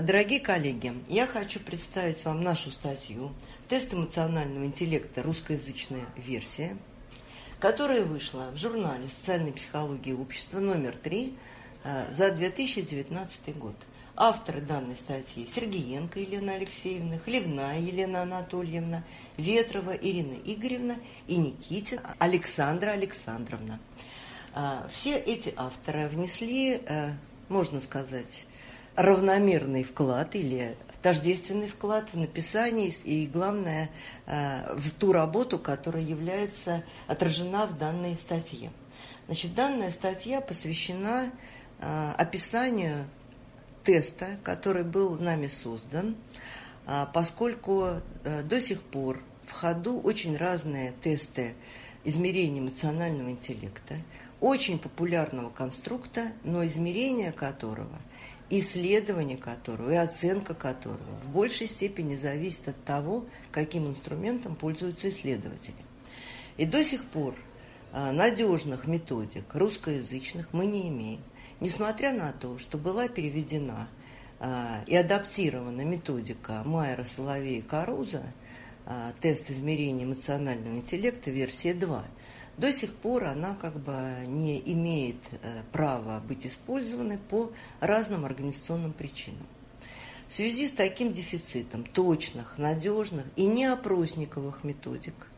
дорогие коллеги, я хочу представить вам нашу статью «Тест эмоционального интеллекта. Русскоязычная версия», которая вышла в журнале «Социальная психология общества» номер 3 э, за 2019 год. Авторы данной статьи Сергеенко Елена Алексеевна, Хлевная Елена Анатольевна, Ветрова Ирина Игоревна и Никитина Александра Александровна. А, все эти авторы внесли, э, можно сказать, равномерный вклад или тождественный вклад в написание и, главное, э, в ту работу, которая является отражена в данной статье. Значит, данная статья посвящена э, описанию теста, который был нами создан, поскольку до сих пор в ходу очень разные тесты измерения эмоционального интеллекта, очень популярного конструкта, но измерение которого, исследование которого и оценка которого в большей степени зависит от того, каким инструментом пользуются исследователи. И до сих пор а, надежных методик русскоязычных мы не имеем, несмотря на то, что была переведена а, и адаптирована методика Майера, Соловей и Каруза, тест измерения эмоционального интеллекта, версия 2, до сих пор она как бы не имеет э, права быть использованной по разным организационным причинам. В связи с таким дефицитом точных, надежных и неопросниковых методик,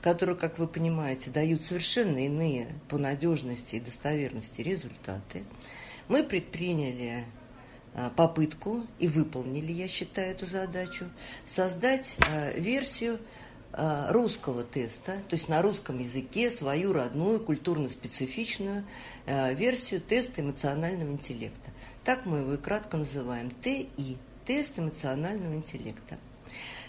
которые, как вы понимаете, дают совершенно иные по надежности и достоверности результаты, мы предприняли попытку и выполнили, я считаю, эту задачу, создать э, версию Э, русского теста, то есть на русском языке свою родную культурно-специфичную э, версию теста эмоционального интеллекта. Так мы его и кратко называем ТИ – тест эмоционального интеллекта.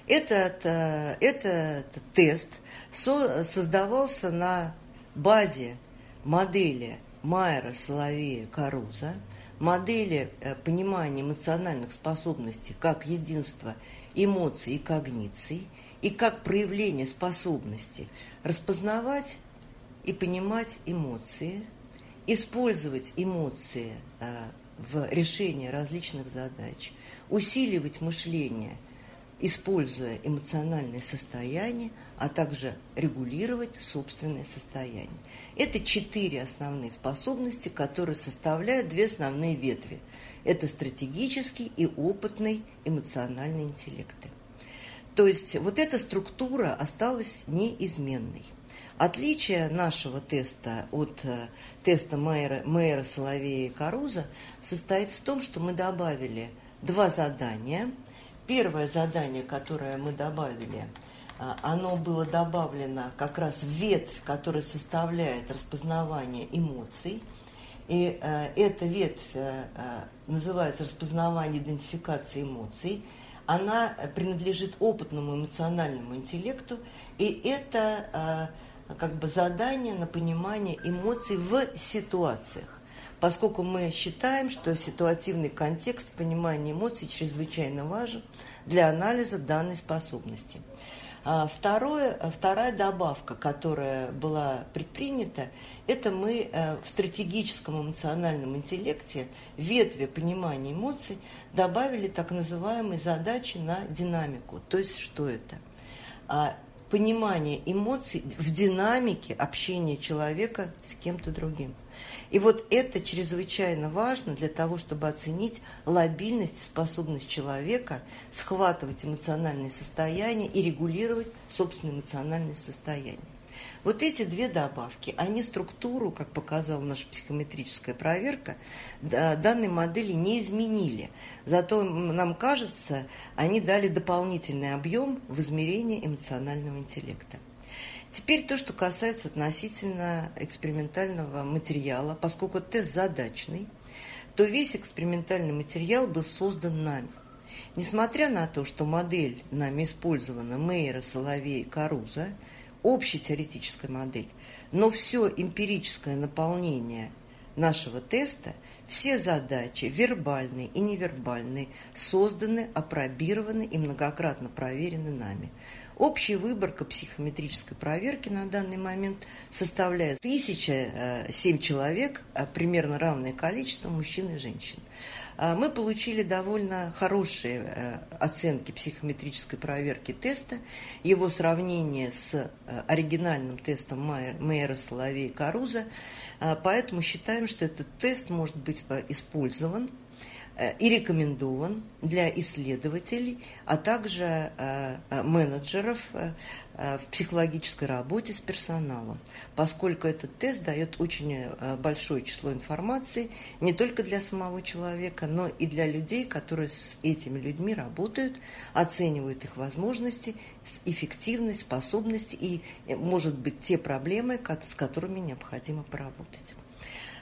Этот, э, этот тест создавался на базе модели Майера, Соловея, Каруза, модели понимания эмоциональных способностей как единства эмоций и когниций – и как проявление способности распознавать и понимать эмоции, использовать эмоции э, в решении различных задач, усиливать мышление, используя эмоциональное состояние, а также регулировать собственное состояние. Это четыре основные способности, которые составляют две основные ветви. Это стратегический и опытный эмоциональный интеллекты. То есть вот эта структура осталась неизменной. Отличие нашего теста от э, теста Мейера, Мейера, Соловея и Каруза состоит в том, что мы добавили два задания. Первое задание, которое мы добавили, э, оно было добавлено как раз в ветвь, которая составляет распознавание эмоций. И э, эта ветвь э, э называется распознавание идентификации эмоций – она принадлежит опытному эмоциональному интеллекту, и это а, как бы задание на понимание эмоций в ситуациях. Поскольку мы считаем, что ситуативный контекст в понимании эмоций чрезвычайно важен для анализа данной способности. А второе, вторая добавка, которая была предпринята, это мы э, в стратегическом эмоциональном интеллекте ветви понимания эмоций добавили так называемые задачи на динамику. То есть что это? А, понимание эмоций в динамике общения человека с кем-то другим. И вот это чрезвычайно важно для того, чтобы оценить лобильность и способность человека схватывать эмоциональное состояние и регулировать собственное эмоциональное состояние. Вот эти две добавки, они структуру, как показала наша психометрическая проверка, данной модели не изменили. Зато нам кажется, они дали дополнительный объем в измерении эмоционального интеллекта. Теперь то, что касается относительно экспериментального материала, поскольку тест задачный, то весь экспериментальный материал был создан нами. Несмотря на то, что модель нами использована Мейера, Соловей, Каруза, общая теоретическая модель, но все эмпирическое наполнение нашего теста, все задачи, вербальные и невербальные, созданы, опробированы и многократно проверены нами. Общая выборка психометрической проверки на данный момент составляет 1007 э, человек, а примерно равное количество мужчин и женщин. мы получили довольно хорошие оценки психометрической проверки теста, его сравнение с оригинальным тестом Мейера, Соловей Каруза, поэтому считаем, что этот тест может быть использован. Э, и рекомендован для исследователей, а также э, э, менеджеров в психологической работе с персоналом, поскольку этот тест дает очень большое число информации не только для самого человека, но и для людей, которые с этими людьми работают, оценивают их возможности, эффективность, способности и, может быть, те проблемы, с которыми необходимо поработать.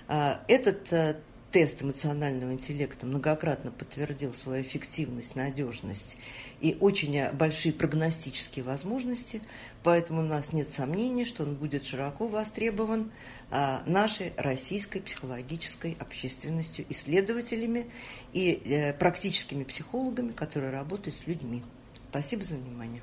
Этот тест эмоционального интеллекта многократно подтвердил свою эффективность, надежность и очень большие прогностические возможности, поэтому у нас нет сомнений, что он будет широко востребован а, нашей российской психологической общественностью, исследователями и э, практическими психологами, которые работают с людьми. Спасибо за внимание.